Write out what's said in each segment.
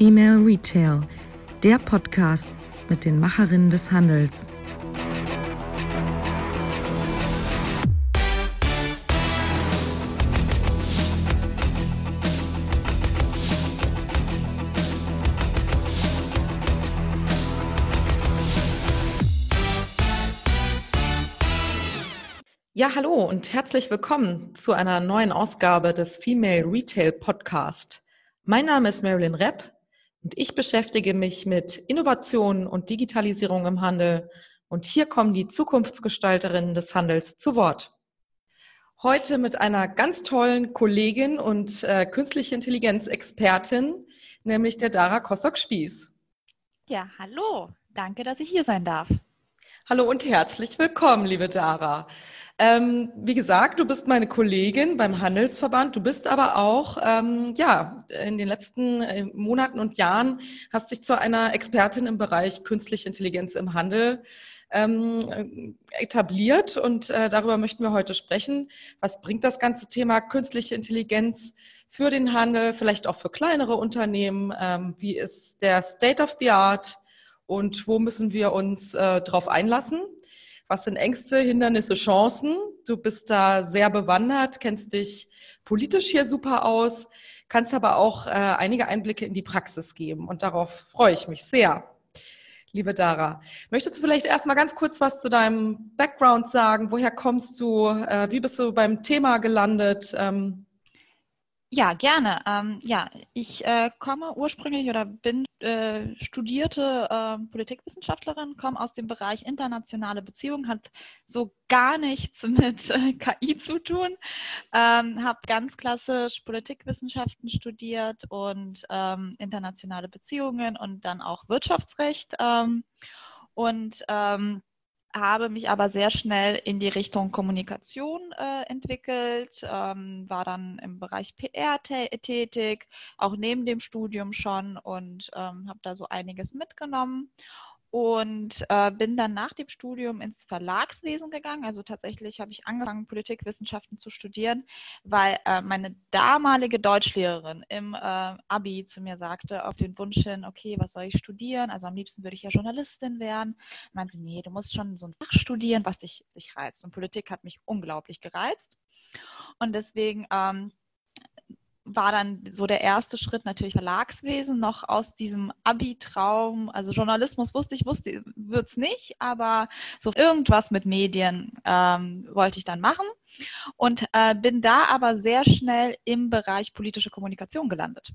Female Retail, der Podcast mit den Macherinnen des Handels. Ja, hallo und herzlich willkommen zu einer neuen Ausgabe des Female Retail Podcast. Mein Name ist Marilyn Repp und ich beschäftige mich mit Innovation und Digitalisierung im Handel. Und hier kommen die Zukunftsgestalterinnen des Handels zu Wort. Heute mit einer ganz tollen Kollegin und äh, künstliche Intelligenz-Expertin, nämlich der Dara Kosok-Spieß. Ja, hallo. Danke, dass ich hier sein darf. Hallo und herzlich willkommen, liebe Dara. Ähm, wie gesagt, du bist meine Kollegin beim Handelsverband. Du bist aber auch, ähm, ja, in den letzten äh, Monaten und Jahren hast dich zu einer Expertin im Bereich künstliche Intelligenz im Handel ähm, etabliert. Und äh, darüber möchten wir heute sprechen. Was bringt das ganze Thema künstliche Intelligenz für den Handel, vielleicht auch für kleinere Unternehmen? Ähm, wie ist der State of the Art? Und wo müssen wir uns äh, darauf einlassen? Was sind Ängste, Hindernisse, Chancen? Du bist da sehr bewandert, kennst dich politisch hier super aus, kannst aber auch äh, einige Einblicke in die Praxis geben. Und darauf freue ich mich sehr. Liebe Dara, möchtest du vielleicht erstmal ganz kurz was zu deinem Background sagen? Woher kommst du? Äh, wie bist du beim Thema gelandet? Ähm, ja, gerne. Ähm, ja, ich äh, komme ursprünglich oder bin äh, studierte äh, Politikwissenschaftlerin, komme aus dem Bereich internationale Beziehungen, hat so gar nichts mit äh, KI zu tun, ähm, habe ganz klassisch Politikwissenschaften studiert und ähm, internationale Beziehungen und dann auch Wirtschaftsrecht. Ähm, und ähm, habe mich aber sehr schnell in die Richtung Kommunikation äh, entwickelt, ähm, war dann im Bereich PR tätig, auch neben dem Studium schon und ähm, habe da so einiges mitgenommen und äh, bin dann nach dem Studium ins Verlagswesen gegangen. Also tatsächlich habe ich angefangen, Politikwissenschaften zu studieren, weil äh, meine damalige Deutschlehrerin im äh, Abi zu mir sagte, auf den Wunsch hin, okay, was soll ich studieren? Also am liebsten würde ich ja Journalistin werden. Meinte nee, du musst schon so ein Fach studieren, was dich, dich reizt. Und Politik hat mich unglaublich gereizt. Und deswegen ähm, war dann so der erste Schritt natürlich Verlagswesen, noch aus diesem Abi-Traum. Also Journalismus wusste ich, wusste, es nicht, aber so irgendwas mit Medien ähm, wollte ich dann machen und äh, bin da aber sehr schnell im Bereich politische Kommunikation gelandet.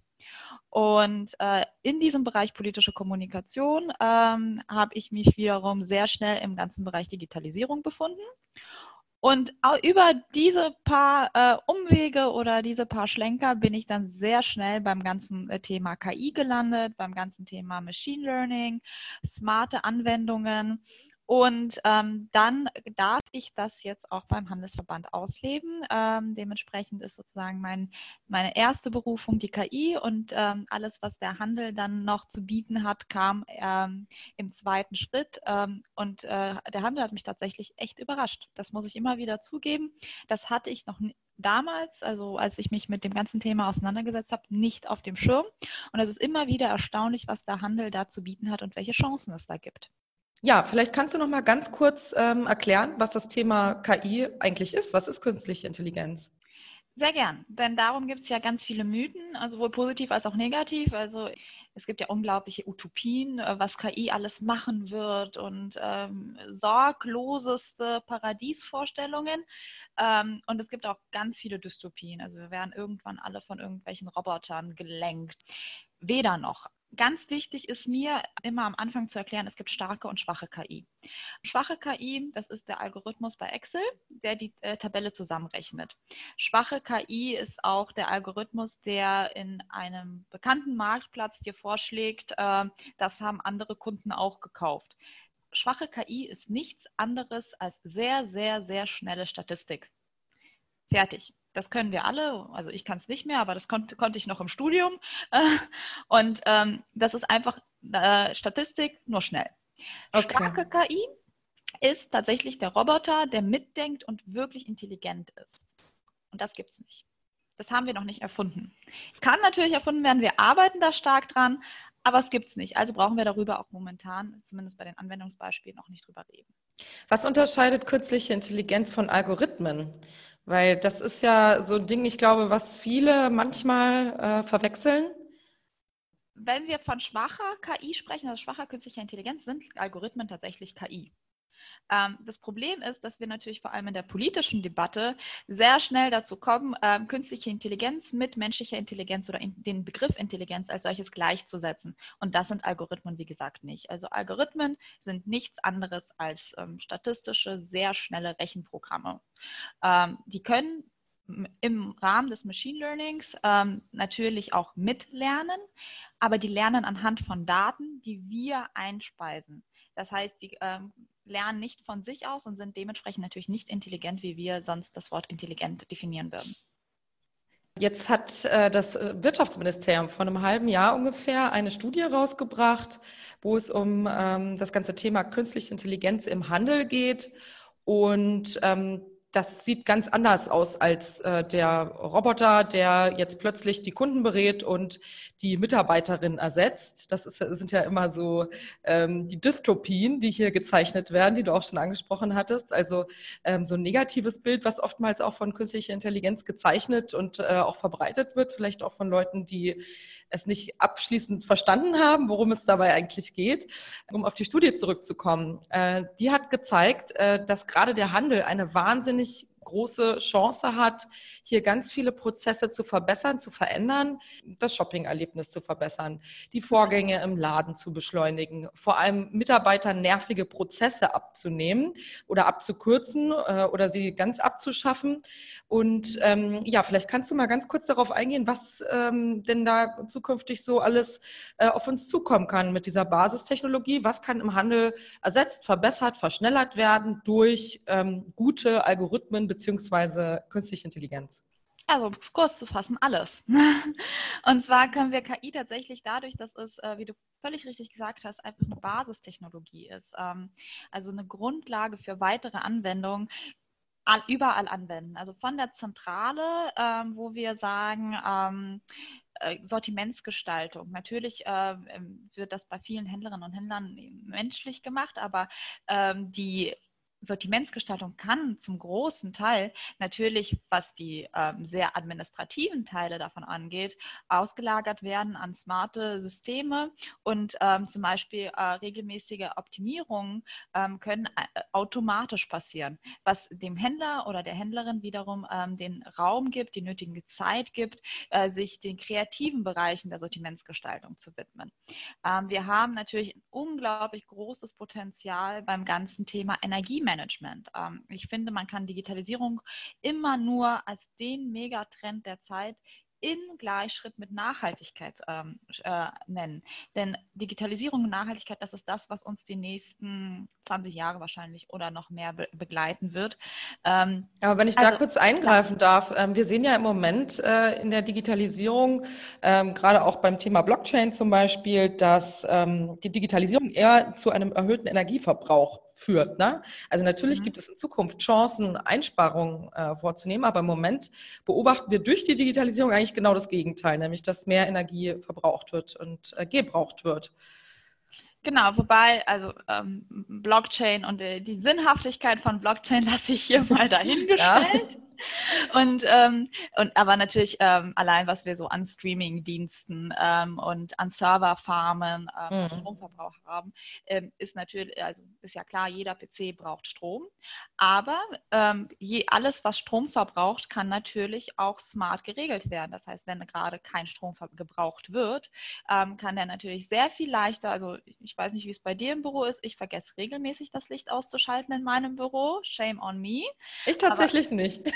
Und äh, in diesem Bereich politische Kommunikation ähm, habe ich mich wiederum sehr schnell im ganzen Bereich Digitalisierung befunden und über diese paar äh, Umwege oder diese paar Schlenker bin ich dann sehr schnell beim ganzen äh, Thema KI gelandet, beim ganzen Thema Machine Learning, smarte Anwendungen und ähm, dann darf ich das jetzt auch beim Handelsverband ausleben. Ähm, dementsprechend ist sozusagen mein, meine erste Berufung die KI und ähm, alles, was der Handel dann noch zu bieten hat, kam ähm, im zweiten Schritt. Ähm, und äh, der Handel hat mich tatsächlich echt überrascht. Das muss ich immer wieder zugeben. Das hatte ich noch damals, also als ich mich mit dem ganzen Thema auseinandergesetzt habe, nicht auf dem Schirm. Und es ist immer wieder erstaunlich, was der Handel da zu bieten hat und welche Chancen es da gibt. Ja, vielleicht kannst du noch mal ganz kurz ähm, erklären, was das Thema KI eigentlich ist. Was ist künstliche Intelligenz? Sehr gern, denn darum gibt es ja ganz viele Mythen, also sowohl positiv als auch negativ. Also es gibt ja unglaubliche Utopien, äh, was KI alles machen wird und ähm, sorgloseste Paradiesvorstellungen. Ähm, und es gibt auch ganz viele Dystopien. Also wir werden irgendwann alle von irgendwelchen Robotern gelenkt. Weder noch. Ganz wichtig ist mir immer am Anfang zu erklären, es gibt starke und schwache KI. Schwache KI, das ist der Algorithmus bei Excel, der die äh, Tabelle zusammenrechnet. Schwache KI ist auch der Algorithmus, der in einem bekannten Marktplatz dir vorschlägt, äh, das haben andere Kunden auch gekauft. Schwache KI ist nichts anderes als sehr, sehr, sehr schnelle Statistik. Fertig. Das können wir alle. Also ich kann es nicht mehr, aber das konnte, konnte ich noch im Studium. Und ähm, das ist einfach äh, Statistik, nur schnell. Okay. Starke KI ist tatsächlich der Roboter, der mitdenkt und wirklich intelligent ist. Und das gibt es nicht. Das haben wir noch nicht erfunden. Kann natürlich erfunden werden, wir arbeiten da stark dran, aber es gibt es nicht. Also brauchen wir darüber auch momentan, zumindest bei den Anwendungsbeispielen, noch nicht drüber reden. Was unterscheidet künstliche Intelligenz von Algorithmen? Weil das ist ja so ein Ding, ich glaube, was viele manchmal äh, verwechseln. Wenn wir von schwacher KI sprechen, also schwacher künstlicher Intelligenz, sind Algorithmen tatsächlich KI. Ähm, das Problem ist, dass wir natürlich vor allem in der politischen Debatte sehr schnell dazu kommen, ähm, künstliche Intelligenz mit menschlicher Intelligenz oder in, den Begriff Intelligenz als solches gleichzusetzen. Und das sind Algorithmen, wie gesagt, nicht. Also Algorithmen sind nichts anderes als ähm, statistische, sehr schnelle Rechenprogramme. Ähm, die können im Rahmen des Machine Learnings ähm, natürlich auch mitlernen, aber die lernen anhand von Daten, die wir einspeisen. Das heißt, die ähm, lernen nicht von sich aus und sind dementsprechend natürlich nicht intelligent, wie wir sonst das Wort intelligent definieren würden. Jetzt hat äh, das äh, Wirtschaftsministerium vor einem halben Jahr ungefähr eine Studie rausgebracht, wo es um ähm, das ganze Thema künstliche Intelligenz im Handel geht. Und ähm, das sieht ganz anders aus als äh, der Roboter, der jetzt plötzlich die Kunden berät und die Mitarbeiterin ersetzt. Das ist, sind ja immer so ähm, die Dystopien, die hier gezeichnet werden, die du auch schon angesprochen hattest. Also ähm, so ein negatives Bild, was oftmals auch von künstlicher Intelligenz gezeichnet und äh, auch verbreitet wird, vielleicht auch von Leuten, die es nicht abschließend verstanden haben, worum es dabei eigentlich geht. Um auf die Studie zurückzukommen, äh, die hat gezeigt, äh, dass gerade der Handel eine wahnsinnig durch große Chance hat, hier ganz viele Prozesse zu verbessern, zu verändern, das Shopping-Erlebnis zu verbessern, die Vorgänge im Laden zu beschleunigen, vor allem Mitarbeitern nervige Prozesse abzunehmen oder abzukürzen äh, oder sie ganz abzuschaffen. Und ähm, ja, vielleicht kannst du mal ganz kurz darauf eingehen, was ähm, denn da zukünftig so alles äh, auf uns zukommen kann mit dieser Basistechnologie. Was kann im Handel ersetzt, verbessert, verschnellert werden durch ähm, gute Algorithmen, beziehungsweise künstliche Intelligenz? Also, kurz zu fassen, alles. Und zwar können wir KI tatsächlich dadurch, dass es, äh, wie du völlig richtig gesagt hast, einfach eine Basistechnologie ist, ähm, also eine Grundlage für weitere Anwendungen, überall anwenden. Also von der Zentrale, ähm, wo wir sagen, ähm, äh, Sortimentsgestaltung. Natürlich wird das bei vielen Händlerinnen und Händlern menschlich gemacht, aber die Sortimentsgestaltung kann zum großen Teil natürlich, was die ähm, sehr administrativen Teile davon angeht, ausgelagert werden an smarte Systeme und ähm, zum Beispiel äh, regelmäßige Optimierungen ähm, können äh, automatisch passieren, was dem Händler oder der Händlerin wiederum ähm, den Raum gibt, die nötige Zeit gibt, äh, sich den kreativen Bereichen der Sortimentsgestaltung zu widmen. Ähm, wir haben natürlich ein unglaublich großes Potenzial beim ganzen Thema Energiemanagement. Management. Ähm, ich finde, man kann Digitalisierung immer nur als den Megatrend der Zeit in Gleichschritt mit Nachhaltigkeit ähm, äh, nennen. Denn Digitalisierung und Nachhaltigkeit, das ist das, was uns die nächsten 20 Jahre wahrscheinlich oder noch mehr be begleiten wird. Ähm, Aber wenn ich also, da kurz eingreifen darf, ähm, wir sehen ja im Moment äh, in der Digitalisierung, ähm, gerade auch beim Thema Blockchain zum Beispiel, dass ähm, die Digitalisierung eher zu einem erhöhten Energieverbrauch führt. Ne? Also natürlich mhm. gibt es in Zukunft Chancen, Einsparungen äh, vorzunehmen, aber im Moment beobachten wir durch die Digitalisierung eigentlich genau das Gegenteil, nämlich dass mehr Energie verbraucht wird und äh, gebraucht wird. Genau, wobei, also ähm, Blockchain und äh, die Sinnhaftigkeit von Blockchain lasse ich hier mal dahingestellt. Und, ähm, und aber natürlich ähm, allein, was wir so an Streaming-Diensten ähm, und an Serverfarmen ähm, mhm. Stromverbrauch haben, ähm, ist natürlich, also ist ja klar, jeder PC braucht Strom. Aber ähm, je, alles, was Strom verbraucht, kann natürlich auch smart geregelt werden. Das heißt, wenn gerade kein Strom gebraucht wird, kann der natürlich sehr viel leichter, also ich weiß nicht, wie es bei dir im Büro ist, ich vergesse regelmäßig das Licht auszuschalten in meinem Büro. Shame on me. Ich tatsächlich aber, nicht.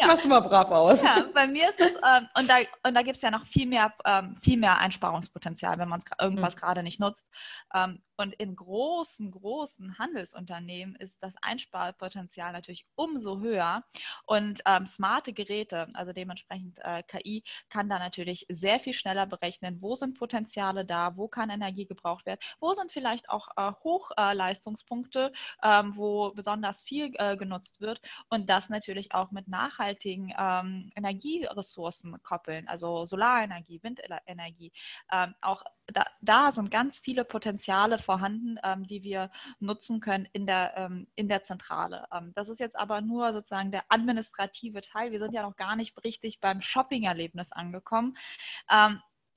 ja. Du mal brav aus. Ja, bei mir ist das, ähm, und da, und da gibt es ja noch viel mehr, ähm, viel mehr Einsparungspotenzial, wenn man irgendwas mhm. gerade nicht nutzt. Ähm, und in großen, großen Handelsunternehmen ist das Einsparpotenzial natürlich umso höher. Und ähm, smarte Geräte, also dementsprechend äh, KI, kann da natürlich sehr viel schneller berechnen, wo sind Potenziale da, wo kann Energie gebraucht werden, wo sind vielleicht auch äh, Hochleistungspunkte, äh, wo besonders viel äh, genutzt wird. Und das natürlich auch mit Nachhaltigkeit nachhaltigen ähm, Energieressourcen koppeln, also Solarenergie, Windenergie. Ähm, auch da, da, sind ganz viele Potenziale vorhanden, ähm, die wir nutzen können in der, ähm, in der Zentrale. Ähm, das ist jetzt aber nur sozusagen der administrative Teil. Wir sind ja noch gar nicht richtig beim Shopping-Erlebnis angekommen.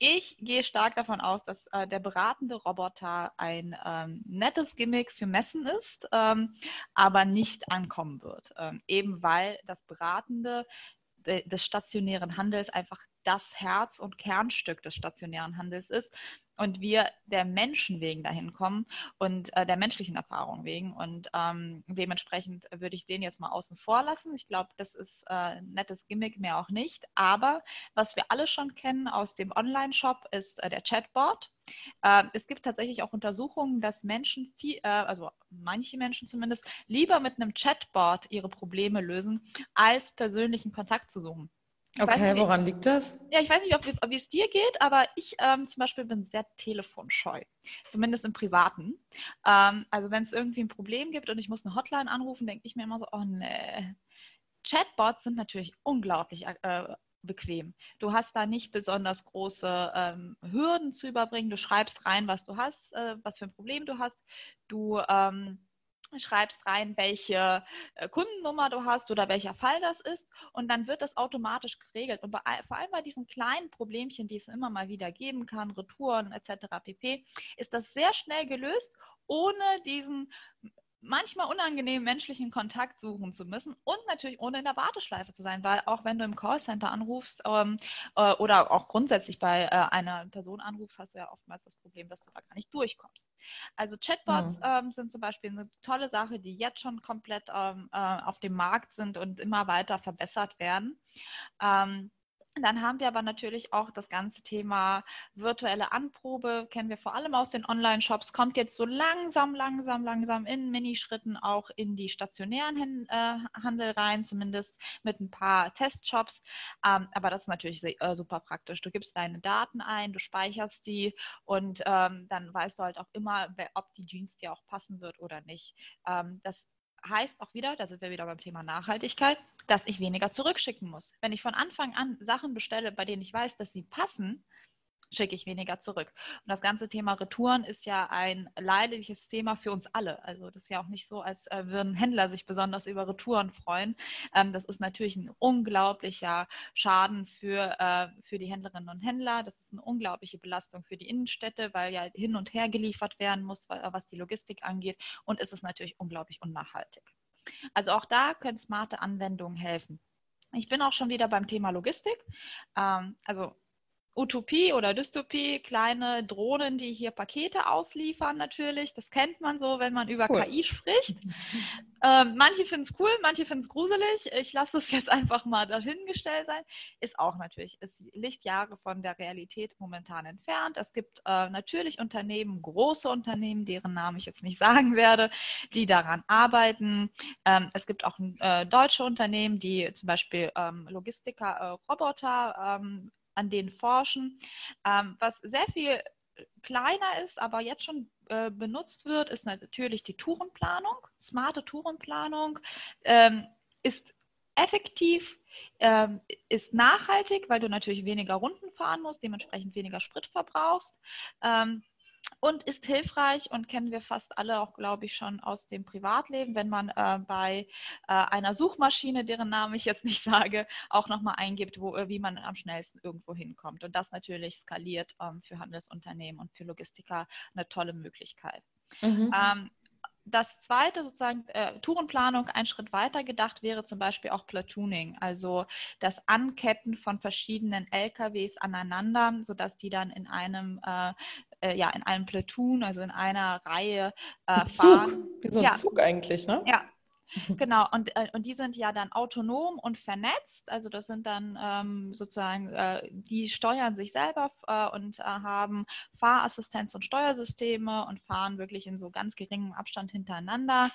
Ich gehe stark davon aus, dass äh, der beratende Roboter ein ähm, nettes Gimmick für Messen ist, ähm, aber nicht ankommen wird. Ähm, eben weil das Beratende de des stationären Handels einfach das Herz und Kernstück des stationären Handels ist und wir der Menschen wegen dahin kommen und äh, der menschlichen Erfahrung wegen. Und ähm, dementsprechend würde ich den jetzt mal außen vor lassen. Ich glaube, das ist äh, ein nettes Gimmick, mehr auch nicht. Aber was wir alle schon kennen aus dem Online-Shop ist äh, der Chatbot. Äh, es gibt tatsächlich auch Untersuchungen, dass Menschen, viel, äh, also manche Menschen zumindest, lieber mit einem Chatbot ihre Probleme lösen, als persönlichen Kontakt zu suchen. Okay, nicht, woran liegt das? Ja, ich weiß nicht, ob, ob es dir geht, aber ich ähm, zum Beispiel bin sehr telefonscheu, zumindest im Privaten. Ähm, also wenn es irgendwie ein Problem gibt und ich muss eine Hotline anrufen, denke ich mir immer so, oh nee. Chatbots sind natürlich unglaublich äh, bequem. Du hast da nicht besonders große ähm, Hürden zu überbringen. Du schreibst rein, was du hast, äh, was für ein Problem du hast. Du ähm, schreibst rein, welche äh, Kundennummer du hast oder welcher Fall das ist und dann wird das automatisch geregelt. Und bei, vor allem bei diesen kleinen Problemchen, die es immer mal wieder geben kann, Retouren etc. pp, ist das sehr schnell gelöst, ohne diesen manchmal unangenehmen menschlichen Kontakt suchen zu müssen und natürlich ohne in der Warteschleife zu sein, weil auch wenn du im Callcenter anrufst ähm, äh, oder auch grundsätzlich bei äh, einer Person anrufst, hast du ja oftmals das Problem, dass du da gar nicht durchkommst. Also Chatbots ja. ähm, sind zum Beispiel eine tolle Sache, die jetzt schon komplett ähm, äh, auf dem Markt sind und immer weiter verbessert werden. Ähm, dann haben wir aber natürlich auch das ganze Thema virtuelle Anprobe, kennen wir vor allem aus den Online-Shops, kommt jetzt so langsam, langsam, langsam in Minischritten auch in die stationären äh, Handel rein, zumindest mit ein paar Testshops. Ähm, aber das ist natürlich äh, super praktisch. Du gibst deine Daten ein, du speicherst die und ähm, dann weißt du halt auch immer, ob die Jeans dir auch passen wird oder nicht. Ähm, das heißt auch wieder, da sind wir wieder beim Thema Nachhaltigkeit, dass ich weniger zurückschicken muss. Wenn ich von Anfang an Sachen bestelle, bei denen ich weiß, dass sie passen, schicke ich weniger zurück. Und das ganze Thema Retouren ist ja ein leidliches Thema für uns alle. Also das ist ja auch nicht so, als äh, würden Händler sich besonders über Retouren freuen. Ähm, das ist natürlich ein unglaublicher Schaden für, äh, für die Händlerinnen und Händler. Das ist eine unglaubliche Belastung für die Innenstädte, weil ja hin und her geliefert werden muss, was die Logistik angeht. Und es ist natürlich unglaublich unnachhaltig. Also auch da können smarte Anwendungen helfen. Ich bin auch schon wieder beim Thema Logistik. Ähm, also Utopie oder Dystopie, kleine Drohnen, die hier Pakete ausliefern natürlich. Das kennt man so, wenn man über cool. KI spricht. Ähm, manche finden es cool, manche finden es gruselig. Ich lasse es jetzt einfach mal dahingestellt sein. Ist auch natürlich, ist Lichtjahre von der Realität momentan entfernt. Es gibt äh, natürlich Unternehmen, große Unternehmen, deren Namen ich jetzt nicht sagen werde, die daran arbeiten. Ähm, es gibt auch äh, deutsche Unternehmen, die zum Beispiel ähm, Logistiker, äh, Roboter ähm, an denen forschen. Ähm, was sehr viel kleiner ist, aber jetzt schon äh, benutzt wird, ist natürlich die Tourenplanung. Smarte Tourenplanung ähm, ist effektiv, ähm, ist nachhaltig, weil du natürlich weniger Runden fahren musst, dementsprechend weniger Sprit verbrauchst. Ähm, und ist hilfreich und kennen wir fast alle auch, glaube ich, schon aus dem Privatleben, wenn man äh, bei äh, einer Suchmaschine, deren Namen ich jetzt nicht sage, auch nochmal eingibt, wo, äh, wie man am schnellsten irgendwo hinkommt. Und das natürlich skaliert ähm, für Handelsunternehmen und für Logistiker eine tolle Möglichkeit. Mhm. Ähm, das zweite sozusagen äh, Tourenplanung einen Schritt weiter gedacht wäre zum Beispiel auch Platooning, also das Anketten von verschiedenen LKWs aneinander, sodass die dann in einem äh, äh, ja in einem Platoon, also in einer Reihe äh, fahren. Wie so ein ja. Zug eigentlich, ne? Ja, Genau, und, äh, und die sind ja dann autonom und vernetzt. Also das sind dann ähm, sozusagen, äh, die steuern sich selber äh, und äh, haben Fahrassistenz und Steuersysteme und fahren wirklich in so ganz geringem Abstand hintereinander.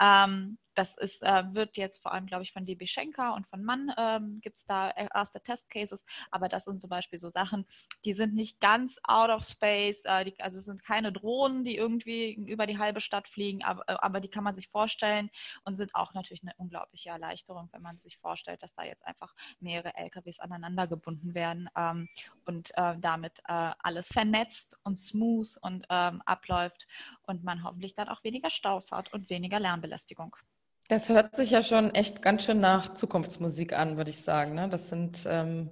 Ähm, das ist, äh, wird jetzt vor allem, glaube ich, von DB Schenker und von Mann ähm, gibt es da erste Testcases, aber das sind zum Beispiel so Sachen, die sind nicht ganz out of space, äh, die, also es sind keine Drohnen, die irgendwie über die halbe Stadt fliegen, aber, äh, aber die kann man sich vorstellen und sind auch natürlich eine unglaubliche Erleichterung, wenn man sich vorstellt, dass da jetzt einfach mehrere LKWs aneinander gebunden werden ähm, und äh, damit äh, alles vernetzt und smooth und ähm, abläuft und man hoffentlich dann auch weniger Staus hat und weniger Lärmbelästigung. Das hört sich ja schon echt ganz schön nach Zukunftsmusik an, würde ich sagen. Ne? Das sind ähm,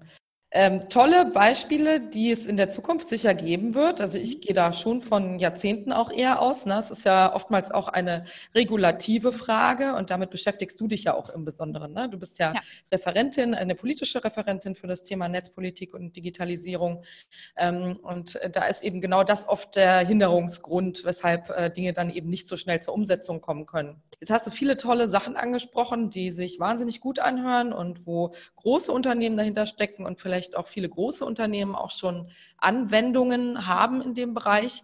ähm, tolle Beispiele, die es in der Zukunft sicher geben wird. Also ich gehe da schon von Jahrzehnten auch eher aus. Ne? Es ist ja oftmals auch eine regulative Frage und damit beschäftigst du dich ja auch im Besonderen. Ne? Du bist ja, ja, Referentin, eine politische Referentin für das Thema Netzpolitik und Digitalisierung. Ähm, und da ist eben genau das oft der Hinderungsgrund, weshalb äh, Dinge dann eben nicht so schnell zur Umsetzung kommen können. Jetzt hast du viele tolle Sachen angesprochen, die sich wahnsinnig gut anhören und wo große Unternehmen dahinter stecken und vielleicht vielleicht auch viele große Unternehmen auch schon Anwendungen haben in dem Bereich.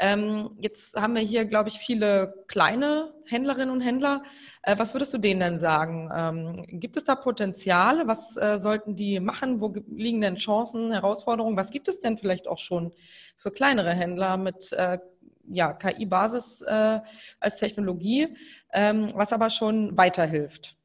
Ähm, jetzt haben wir hier, glaube ich, viele kleine Händlerinnen und Händler. Äh, was würdest du denen denn sagen? Ähm, gibt es da Potenziale? Was äh, sollten die machen? Wo liegen denn Chancen, Herausforderungen? Was gibt es denn vielleicht auch schon für kleinere Händler mit äh, ja, KI-Basis als Technologie, ähm, was aber schon weiterhilft?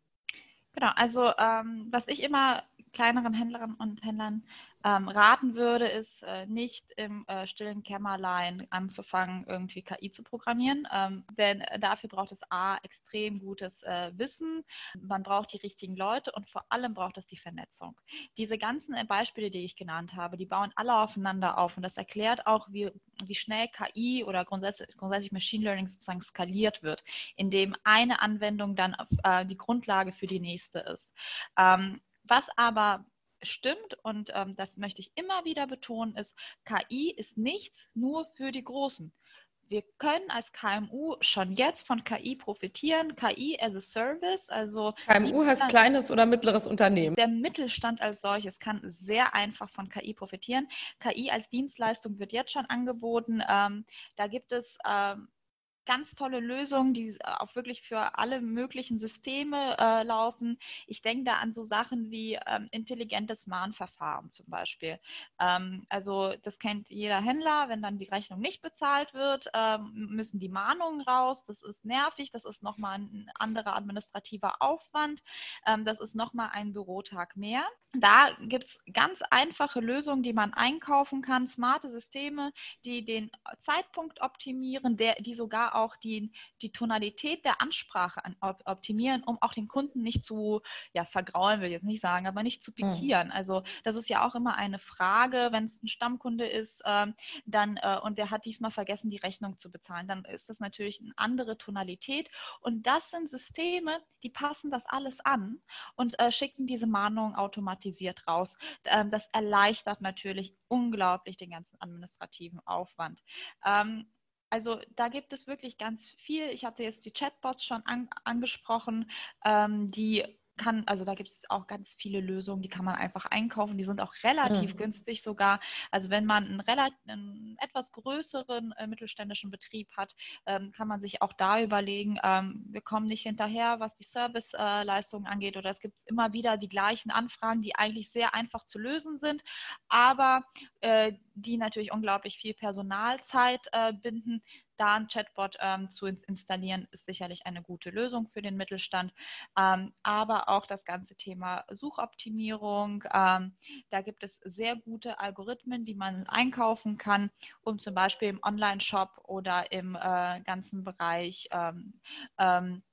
Genau, also ähm, was ich immer kleineren Händlerinnen und Händlern ähm, raten würde, ist äh, nicht im äh, stillen Kämmerlein anzufangen, irgendwie KI zu programmieren. Ähm, denn dafür braucht es A, extrem gutes äh, Wissen, man braucht die richtigen Leute und vor allem braucht es die Vernetzung. Diese ganzen äh, Beispiele, die ich genannt habe, die bauen alle aufeinander auf und das erklärt auch, wie, wie schnell KI oder grundsätzlich, grundsätzlich Machine Learning sozusagen skaliert wird, indem eine Anwendung dann äh, die Grundlage für die nächste ist. Ähm, was aber stimmt und ähm, das möchte ich immer wieder betonen, ist, KI ist nichts nur für die Großen. Wir können als KMU schon jetzt von KI profitieren. KI as a Service, also KMU heißt kleines oder mittleres Unternehmen. Der Mittelstand als solches kann sehr einfach von KI profitieren. KI als Dienstleistung wird jetzt schon angeboten. Ähm, da gibt es ähm, ganz tolle Lösungen, die äh, auch wirklich für alle möglichen Systeme äh, laufen. Ich denke da an so Sachen wie ähm, intelligentes Mahnverfahren zum Beispiel. Ähm, also das kennt jeder Händler, wenn dann die Rechnung nicht bezahlt wird, ähm, müssen die Mahnungen raus. Das ist nervig, das ist nochmal ein anderer administrativer Aufwand, ähm, das ist nochmal ein Bürotag mehr. Da gibt es ganz einfache Lösungen, die man einkaufen kann, smarte Systeme, die den Zeitpunkt optimieren, der, die sogar auch die, die Tonalität der Ansprache an, optimieren, um auch den Kunden nicht zu ja, vergraulen, will ich jetzt nicht sagen, aber nicht zu hm. pikieren. Mhm. Also das ist ja auch immer eine Frage, wenn es ein Stammkunde ist ähm, dann, äh, und der hat diesmal vergessen, die Rechnung zu bezahlen, dann ist das natürlich eine andere Tonalität. Und das sind Systeme, die passen das alles an und äh, schicken diese Mahnung automatisiert raus. Ähm, das erleichtert natürlich unglaublich den ganzen administrativen Aufwand. Ähm, also da gibt es wirklich ganz viel. Ich hatte jetzt die Chatbots schon an, angesprochen, ähm, die kann, also da gibt es auch ganz viele Lösungen, die kann man einfach einkaufen. Die sind auch relativ mhm. günstig sogar. Also wenn man einen, relativ, einen etwas größeren äh, mittelständischen Betrieb hat, ähm, kann man sich auch da überlegen, ähm, wir kommen nicht hinterher, was die Serviceleistungen äh, angeht oder es gibt immer wieder die gleichen Anfragen, die eigentlich sehr einfach zu lösen sind, aber äh, die natürlich unglaublich viel Personalzeit äh, binden da ein Chatbot ähm, zu installieren, ist sicherlich eine gute Lösung für den Mittelstand. Ähm, aber auch das ganze Thema Suchoptimierung. Ähm, da gibt es sehr gute Algorithmen, die man einkaufen kann, um zum Beispiel im Online-Shop oder im äh, ganzen Bereich ähm, ähm,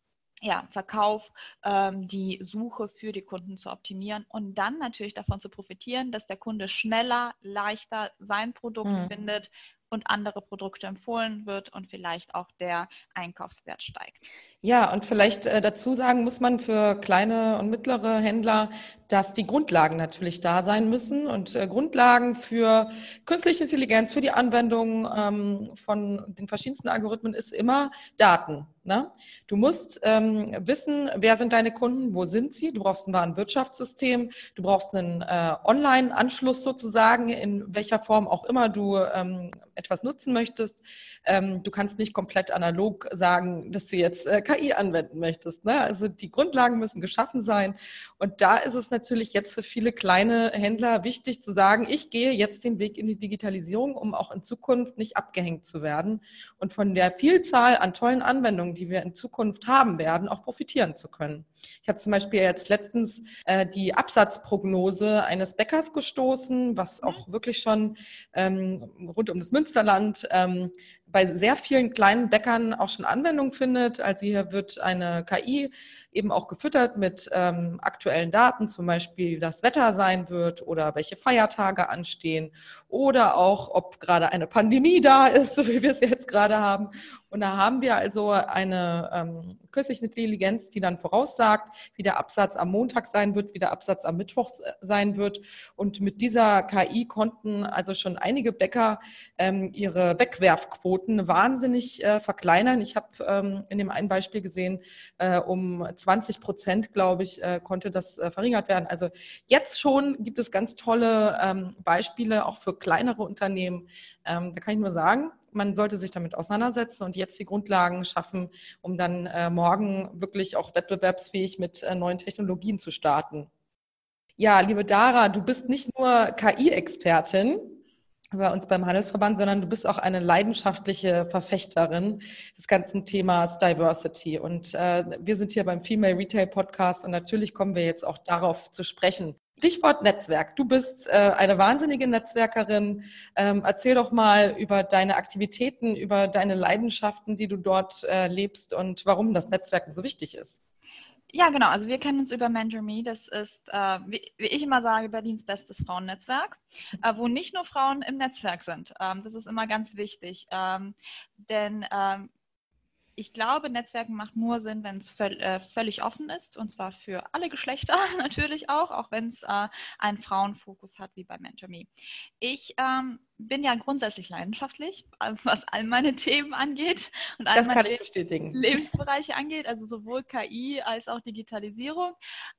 ja, Verkauf, ähm, die Suche für die Kunden zu optimieren und dann natürlich davon zu profitieren, dass der Kunde schneller, leichter sein Produkt mhm. findet und andere Produkte empfohlen wird und vielleicht auch der Einkaufswert steigt. Ja, und vielleicht äh, dazu sagen muss man für kleine und mittlere Händler, dass die Grundlagen natürlich da sein müssen und äh, Grundlagen für künstliche Intelligenz, für die Anwendung ähm, von den verschiedensten Algorithmen ist immer Daten. Ne? Du musst ähm, wissen, wer sind deine Kunden, wo sind sie. Du brauchst ein Warenwirtschaftssystem, du brauchst einen äh, Online-Anschluss sozusagen, in welcher Form auch immer du ähm, etwas nutzen möchtest. Ähm, du kannst nicht komplett analog sagen, dass du jetzt äh, KI anwenden möchtest. Ne? Also die Grundlagen müssen geschaffen sein. Und da ist es natürlich jetzt für viele kleine Händler wichtig zu sagen, ich gehe jetzt den Weg in die Digitalisierung, um auch in Zukunft nicht abgehängt zu werden und von der Vielzahl an tollen Anwendungen, die wir in Zukunft haben werden, auch profitieren zu können. Ich habe zum Beispiel jetzt letztens äh, die Absatzprognose eines Bäckers gestoßen, was auch wirklich schon ähm, rund um das Münsterland ähm, bei sehr vielen kleinen Bäckern auch schon Anwendung findet. Also hier wird eine KI eben auch gefüttert mit ähm, aktuellen Daten, zum Beispiel wie das Wetter sein wird oder welche Feiertage anstehen oder auch, ob gerade eine Pandemie da ist, so wie wir es jetzt gerade haben. Und da haben wir also eine ähm, künstliche Intelligenz, die dann voraussagt, wie der Absatz am Montag sein wird, wie der Absatz am Mittwoch sein wird. Und mit dieser KI konnten also schon einige Bäcker ähm, ihre Wegwerfquoten wahnsinnig äh, verkleinern. Ich habe ähm, in dem einen Beispiel gesehen, äh, um 20 Prozent, glaube ich, äh, konnte das äh, verringert werden. Also jetzt schon gibt es ganz tolle ähm, Beispiele auch für kleinere Unternehmen. Ähm, da kann ich nur sagen, man sollte sich damit auseinandersetzen und jetzt die Grundlagen schaffen, um dann äh, morgen wirklich auch wettbewerbsfähig mit äh, neuen Technologien zu starten. Ja, liebe Dara, du bist nicht nur KI-Expertin bei uns beim Handelsverband, sondern du bist auch eine leidenschaftliche Verfechterin des ganzen Themas Diversity. Und äh, wir sind hier beim Female Retail Podcast und natürlich kommen wir jetzt auch darauf zu sprechen. Stichwort Netzwerk. Du bist äh, eine wahnsinnige Netzwerkerin. Ähm, erzähl doch mal über deine Aktivitäten, über deine Leidenschaften, die du dort äh, lebst und warum das Netzwerken so wichtig ist. Ja, genau. Also wir kennen uns über MentorMe. Das ist, äh, wie, wie, ich immer sage, Berlins bestes Frauennetzwerk, äh, wo nicht nur Frauen im Netzwerk sind. Ähm, das ist immer ganz wichtig. Ähm, denn ähm, ich glaube, Netzwerken macht nur Sinn, wenn es völ äh, völlig offen ist und zwar für alle Geschlechter natürlich auch, auch wenn es äh, einen Frauenfokus hat wie bei MentorMe. Ich ähm, bin ja grundsätzlich leidenschaftlich, was all meine Themen angeht und all das meine bestätigen. Lebensbereiche angeht, also sowohl KI als auch Digitalisierung.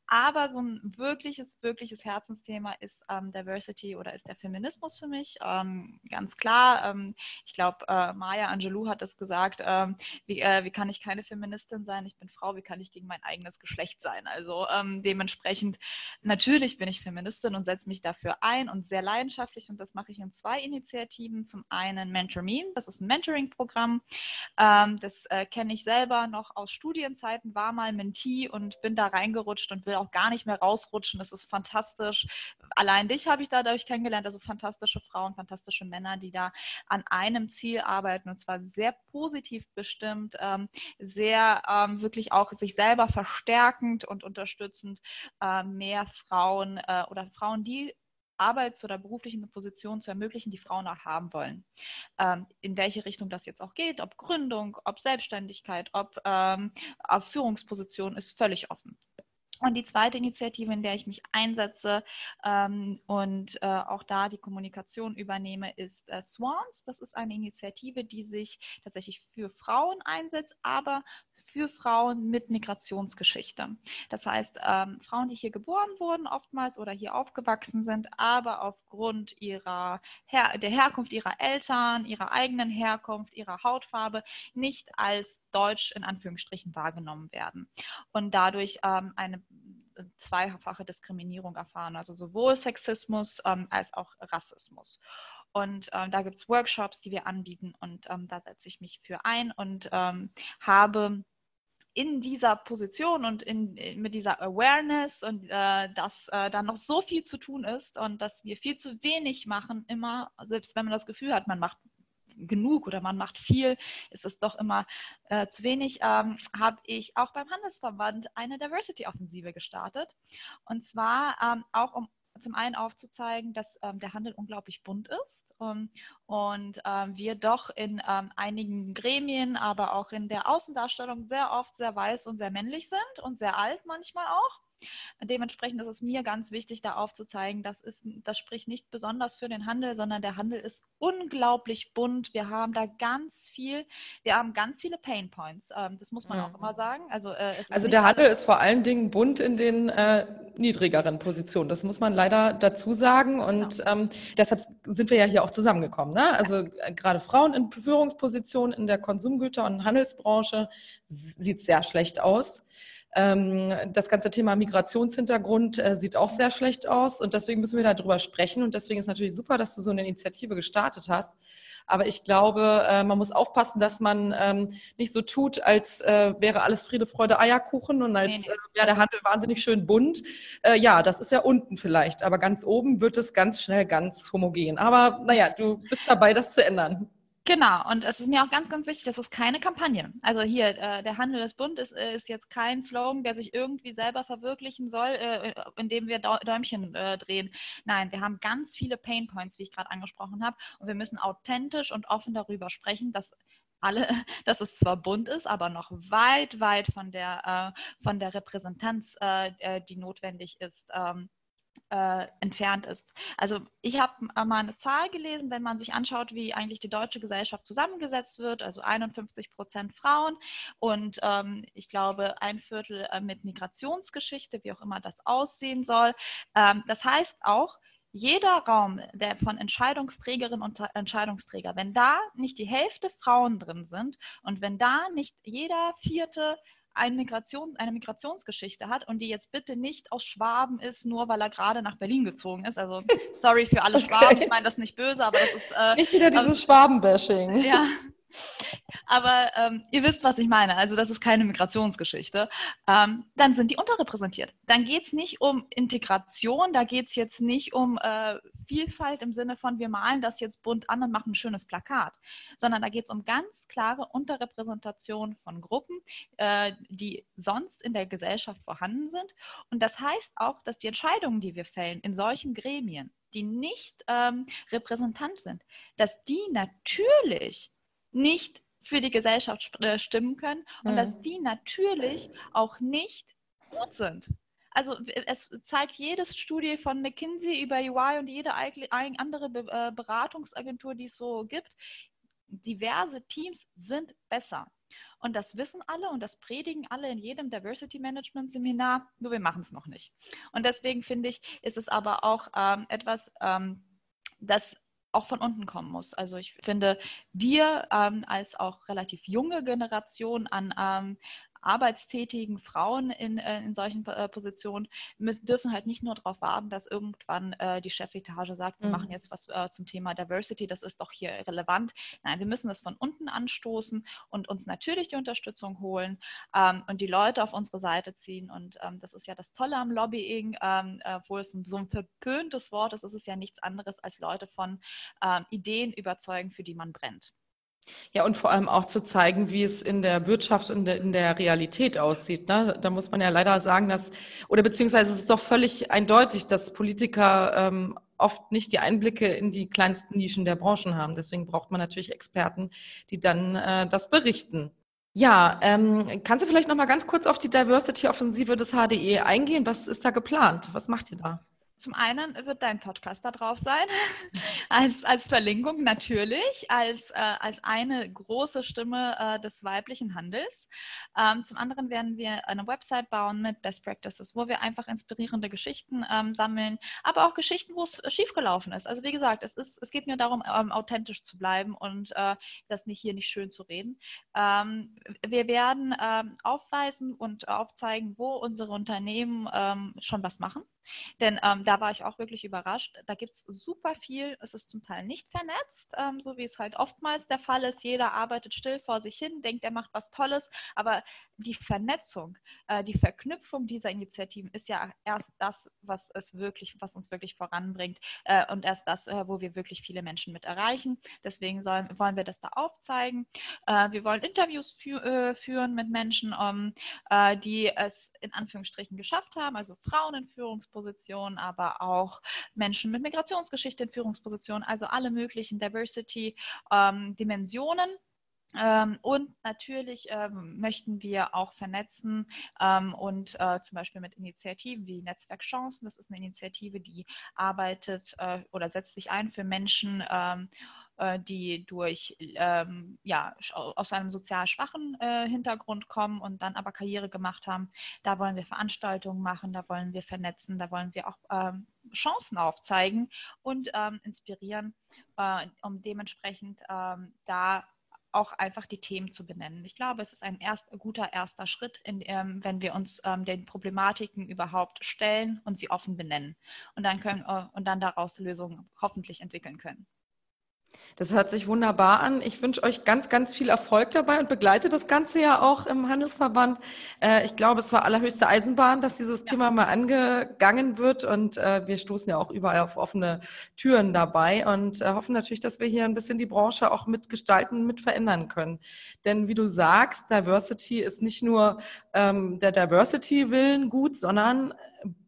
Aber so ein wirkliches, wirkliches Herzensthema ist ähm, Diversity oder ist der Feminismus für mich. Ähm, ganz klar, ähm, ich glaube, äh, Maya Angelou hat es gesagt, ähm, wie, äh, wie kann ich keine Feministin sein? Ich bin Frau, wie kann ich gegen mein eigenes Geschlecht sein? Also ähm, dementsprechend, natürlich bin ich Feministin und setze mich dafür ein und sehr leidenschaftlich und das mache ich in zwei Initiativen. Zum einen Mentor Me, das ist ein Mentoring-Programm. Ähm, das äh, kenne ich selber noch aus Studienzeiten, war mal Mentee und bin da reingerutscht und will auch gar nicht mehr rausrutschen. Das ist fantastisch. Allein dich habe ich dadurch kennengelernt, also fantastische Frauen, fantastische Männer, die da an einem Ziel arbeiten und zwar sehr positiv bestimmt, ähm, sehr ähm, wirklich auch sich selber verstärkend und unterstützend äh, mehr Frauen äh, oder Frauen, die arbeits- oder beruflichen Positionen zu ermöglichen, die Frauen auch haben wollen. Ähm, in welche Richtung das jetzt auch geht, ob Gründung, ob Selbstständigkeit, ob, ähm, ob Führungsposition, ist völlig offen. Und die zweite Initiative, in der ich mich einsetze ähm, und äh, auch da die Kommunikation übernehme, ist äh, Swans. Das ist eine Initiative, die sich tatsächlich für Frauen einsetzt, aber für Frauen mit Migrationsgeschichte. Das heißt, ähm, Frauen, die hier geboren wurden oftmals oder hier aufgewachsen sind, aber aufgrund ihrer Her der Herkunft ihrer Eltern, ihrer eigenen Herkunft, ihrer Hautfarbe nicht als deutsch in Anführungsstrichen wahrgenommen werden und dadurch ähm, eine zweifache Diskriminierung erfahren, also sowohl Sexismus ähm, als auch Rassismus. Und ähm, da gibt es Workshops, die wir anbieten und ähm, da setze ich mich für ein und ähm, habe in dieser Position und in, mit dieser Awareness und äh, dass äh, da noch so viel zu tun ist und dass wir viel zu wenig machen, immer, selbst wenn man das Gefühl hat, man macht genug oder man macht viel, ist es doch immer äh, zu wenig, ähm, habe ich auch beim Handelsverband eine Diversity-Offensive gestartet. Und zwar ähm, auch um zum einen aufzuzeigen, dass ähm, der Handel unglaublich bunt ist ähm, und ähm, wir doch in ähm, einigen Gremien, aber auch in der Außendarstellung sehr oft sehr weiß und sehr männlich sind und sehr alt manchmal auch. Dementsprechend ist es mir ganz wichtig, da aufzuzeigen, das, ist, das spricht nicht besonders für den Handel, sondern der Handel ist unglaublich bunt. Wir haben da ganz viel, wir haben ganz viele Pain Points. Ähm, das muss man ja. auch immer sagen. Also, äh, also der Handel ist vor allen Dingen bunt in den äh, niedrigeren Positionen. Das muss man leider dazu sagen. Und genau. ähm, deshalb sind wir ja hier auch zusammengekommen. Ne? Also äh, gerade Frauen in Führungspositionen in der Konsumgüter- und Handelsbranche sieht sehr schlecht aus. Ähm, das ganze Thema Migrationshintergrund äh, sieht auch sehr schlecht aus und deswegen müssen wir darüber sprechen und deswegen ist natürlich super, dass du so eine Initiative gestartet hast. Aber ich glaube, äh, man muss aufpassen, dass man ähm, nicht so tut, als äh, wäre alles Friede, Freude, Eierkuchen und als wäre der Handel wahnsinnig schön bunt. ja, das ist ja unten vielleicht, aber ganz oben wird es ganz schnell ganz homogen. Aber naja, du bist dabei, das zu ändern. Genau, und es ist mir auch ganz, ganz wichtig, das ist keine Kampagne. Also hier, äh, der Handel ist bunt ist, ist jetzt kein Slogan, der sich irgendwie selber verwirklichen soll, äh, indem wir Däumchen äh, drehen. Nein, wir haben ganz viele Pain Points, wie ich gerade angesprochen habe, und wir müssen authentisch und offen darüber sprechen, dass alle, dass es zwar bunt ist, aber noch weit, weit von der, äh, von der Repräsentanz, äh, äh, die notwendig ist, ähm, äh, entfernt ist. Also ich habe mal eine Zahl gelesen, wenn man sich anschaut, wie eigentlich die deutsche Gesellschaft zusammengesetzt wird, also 51 Prozent Frauen und ähm, ich glaube ein Viertel äh, mit Migrationsgeschichte, wie auch immer das aussehen soll. Ähm, das heißt auch, jeder Raum, der von Entscheidungsträgerinnen und Entscheidungsträger, wenn da nicht die Hälfte Frauen drin sind und wenn da nicht jeder vierte eine, Migration, eine Migrationsgeschichte hat und die jetzt bitte nicht aus Schwaben ist, nur weil er gerade nach Berlin gezogen ist. Also sorry für alle okay. Schwaben, ich meine das nicht böse, aber das ist... Äh, nicht wieder dieses also, Schwabenbashing. Ja, aber ähm, ihr wisst, was ich meine. Also das ist keine Migrationsgeschichte. Ähm, dann sind die unterrepräsentiert. Dann geht es nicht um Integration, da geht es jetzt nicht um äh, Vielfalt im Sinne von, wir malen das jetzt bunt an und machen ein schönes Plakat, sondern da geht es um ganz klare Unterrepräsentation von Gruppen, äh, die sonst in der Gesellschaft vorhanden sind. Und das heißt auch, dass die Entscheidungen, die wir fällen in solchen Gremien, die nicht ähm, repräsentant sind, dass die natürlich nicht für die Gesellschaft äh, stimmen können und mhm. dass die natürlich auch nicht gut sind. Also es zeigt jedes Studie von McKinsey über UI und jede andere äh, Beratungsagentur, die es so gibt, diverse Teams sind besser. Und das wissen alle und das predigen alle in jedem Diversity Management Seminar, nur wir machen es noch nicht. Und deswegen finde ich, ist es aber auch ähm, etwas, ähm, das auch von unten kommen muss. Also ich finde, wir ähm, als auch relativ junge Generation an ähm, arbeitstätigen Frauen in, äh, in solchen äh, Positionen müssen, dürfen halt nicht nur darauf warten, dass irgendwann äh, die Chefetage sagt, wir mhm. machen jetzt was äh, zum Thema Diversity, das ist doch hier relevant. Nein, wir müssen das von unten anstoßen und uns natürlich die Unterstützung holen ähm, und die Leute auf unsere Seite ziehen. Und ähm, das ist ja das Tolle am Lobbying, ähm, obwohl es so ein verpöntes Wort ist, ist es ja nichts anderes als Leute von ähm, Ideen überzeugen, für die man brennt. Ja, und vor allem auch zu zeigen, wie es in der Wirtschaft und in der Realität aussieht. Ne? Da muss man ja leider sagen, dass, oder beziehungsweise es ist doch völlig eindeutig, dass Politiker ähm, oft nicht die Einblicke in die kleinsten Nischen der Branchen haben. Deswegen braucht man natürlich Experten, die dann äh, das berichten. Ja, ähm, kannst du vielleicht noch mal ganz kurz auf die Diversity-Offensive des HDE eingehen? Was ist da geplant? Was macht ihr da? Zum einen wird dein Podcast da drauf sein, als, als Verlinkung natürlich, als, äh, als eine große Stimme äh, des weiblichen Handels. Ähm, zum anderen werden wir eine Website bauen mit Best Practices, wo wir einfach inspirierende Geschichten ähm, sammeln, aber auch Geschichten, wo es schiefgelaufen ist. Also wie gesagt, es, ist, es geht mir darum, ähm, authentisch zu bleiben und äh, das nicht hier nicht schön zu reden. Ähm, wir werden ähm, aufweisen und aufzeigen, wo unsere Unternehmen ähm, schon was machen denn ähm, da war ich auch wirklich überrascht. Da gibt es super viel. Es ist zum Teil nicht vernetzt, ähm, so wie es halt oftmals der Fall ist. Jeder arbeitet still vor sich hin, denkt, er macht was Tolles. Aber die Vernetzung, äh, die Verknüpfung dieser Initiativen ist ja erst das, was es wirklich, was uns wirklich voranbringt äh, und erst das, äh, wo wir wirklich viele Menschen mit erreichen. Deswegen sollen, wollen wir das da aufzeigen. Äh, wir wollen Interviews fü äh, führen mit Menschen, um, äh, die es in Anführungsstrichen geschafft haben, also Frauen in Führungspositionen Führungspositionen, aber auch Menschen mit Migrationsgeschichte in Führungspositionen, also alle möglichen Diversity-Dimensionen. Ähm, Ähm, und natürlich ähm, möchten wir auch vernetzen ähm, und äh, zum Beispiel mit Initiativen wie Netzwerk Chancen. Das ist eine Initiative, die arbeitet äh, oder setzt sich ein für Menschen, ähm, äh, die durch ähm, ja aus einem sozial schwachen äh, Hintergrund kommen und dann aber Karriere gemacht haben. Da wollen wir Veranstaltungen machen, da wollen wir vernetzen, da wollen wir auch ähm, Chancen aufzeigen und inspirieren, äh, um dementsprechend da auch einfach die Themen zu benennen. Ich glaube, es ist ein erst, guter erster Schritt, in, ähm, wenn wir uns ähm, den Problematiken überhaupt stellen und sie offen benennen und dann, können, äh, und dann daraus Lösungen hoffentlich entwickeln können. Das hört sich wunderbar an. Ich wünsche euch ganz, ganz viel Erfolg dabei und begleite das Ganze ja auch im Handelsverband. Äh, ich glaube, es war allerhöchste Eisenbahn, dass dieses ja. Thema mal angegangen wird und äh, wir stoßen ja auch überall auf offene Türen dabei und äh, hoffen natürlich, dass wir hier ein bisschen die Branche auch mitgestalten, mit verändern können. Denn wie du sagst, Diversity ist nicht nur ähm, der Diversity-Willen gut, sondern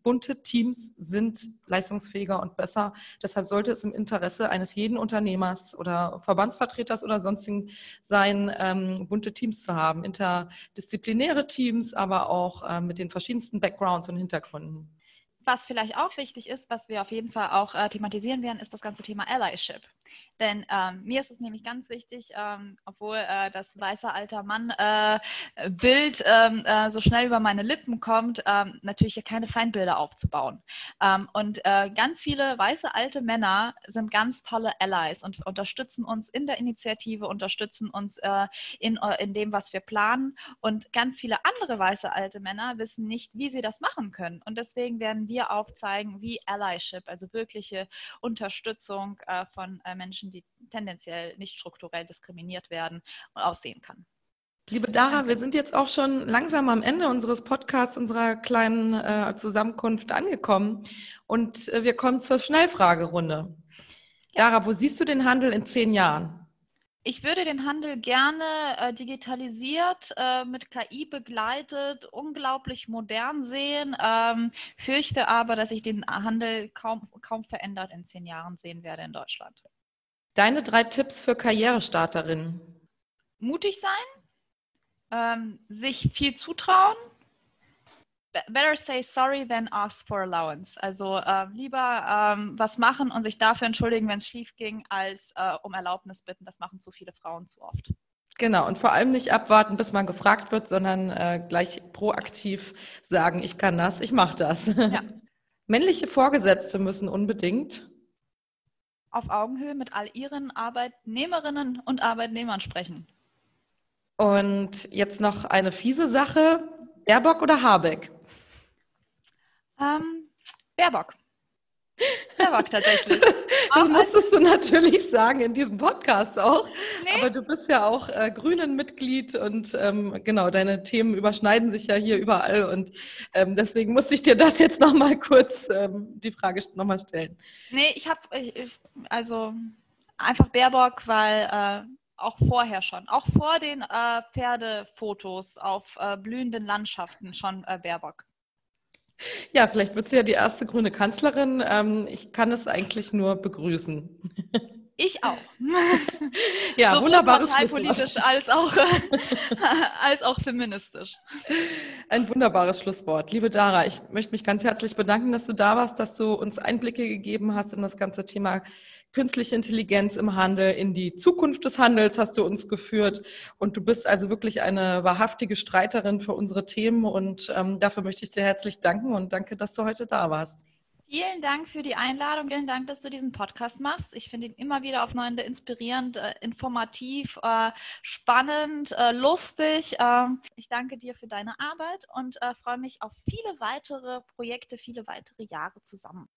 bunte Teams sind leistungsfähiger und besser. Deshalb sollte es im Interesse eines jeden Unternehmers oder Verbandsvertreters oder sonstigen sein, ähm, bunte Teams zu haben, interdisziplinäre Teams, aber auch äh, mit den verschiedensten Backgrounds und Hintergründen. Was vielleicht auch wichtig ist, was wir auf jeden Fall auch äh, thematisieren werden, ist das ganze Thema Allyship. Denn ähm, mir ist es nämlich ganz wichtig, ähm, obwohl äh, das weiße alter Mann-Bild äh, ähm, äh, so schnell über meine Lippen kommt, ähm, natürlich hier keine Feindbilder aufzubauen. Ähm, und äh, ganz viele weiße alte Männer sind ganz tolle Allies und unterstützen uns in der Initiative, unterstützen uns äh, in, in dem, was wir planen. Und ganz viele andere weiße alte Männer wissen nicht, wie sie das machen können. Und deswegen werden wir aufzeigen, wie Allyship, also wirkliche Unterstützung von Menschen, Menschen, die tendenziell nicht strukturell diskriminiert werden, aussehen kann. Liebe Dara, wir sind jetzt auch schon langsam am Ende unseres Podcasts, unserer kleinen äh, Zusammenkunft angekommen. Und äh, wir kommen zur Schnellfragerunde. Dara, wo siehst du den Handel in zehn Jahren? Ich würde den Handel gerne äh, digitalisiert, äh, mit KI begleitet, unglaublich modern sehen, ähm, fürchte aber, dass ich den Handel kaum, kaum verändert in zehn Jahren sehen werde in Deutschland. Deine drei Tipps für Karrierestarterinnen? Mutig sein, ähm, sich viel zutrauen. Better say sorry than ask for allowance. Also äh, lieber ähm, was machen und sich dafür entschuldigen, wenn es schief ging, als äh, um Erlaubnis bitten. Das machen zu viele Frauen zu oft. Genau, und vor allem nicht abwarten, bis man gefragt wird, sondern äh, gleich proaktiv sagen, ich kann das, ich mache das. Ja. Männliche Vorgesetzte müssen unbedingt auf Augenhöhe mit all ihren Arbeitnehmerinnen und Arbeitnehmern sprechen. Und jetzt noch eine fiese Sache. Baerbock oder Habeck? Ähm, Baerbock. Baerbock tatsächlich. Das musstest du natürlich sagen in diesem Podcast auch. Nee. Aber du bist ja auch äh, Grünen-Mitglied und ähm, genau, deine Themen überschneiden sich ja hier überall und ähm, deswegen musste ich dir das jetzt nochmal kurz ähm, die Frage nochmal stellen. Nee, ich habe, also einfach Baerbock, weil äh, auch vorher schon, auch vor den äh, Pferdefotos auf äh, blühenden Landschaften schon äh, Baerbock. Ja, vielleicht wird sie ja die erste grüne Kanzlerin. Ähm, ich kann es eigentlich nur begrüßen. Ich auch. ja, Sowohl wunderbares parteipolitisch als auch, als auch feministisch. Ein wunderbares Schlusswort. Liebe Dara, ich möchte mich ganz herzlich bedanken, dass du da warst, dass du uns Einblicke gegeben hast in das ganze Thema künstliche Intelligenz im Handel, in die Zukunft des Handels hast du uns geführt. Und du bist also wirklich eine wahrhaftige Streiterin für unsere Themen. Und ähm, dafür möchte ich dir herzlich danken und danke, dass du heute da warst. Vielen Dank für die Einladung. Vielen Dank, dass du diesen Podcast machst. Ich finde ihn immer wieder aufs Neue inspirierend, äh, informativ, äh, spannend, äh, lustig. Ähm, ich danke dir für deine Arbeit und freue mich auf viele weitere Projekte, viele weitere Jahre zusammen.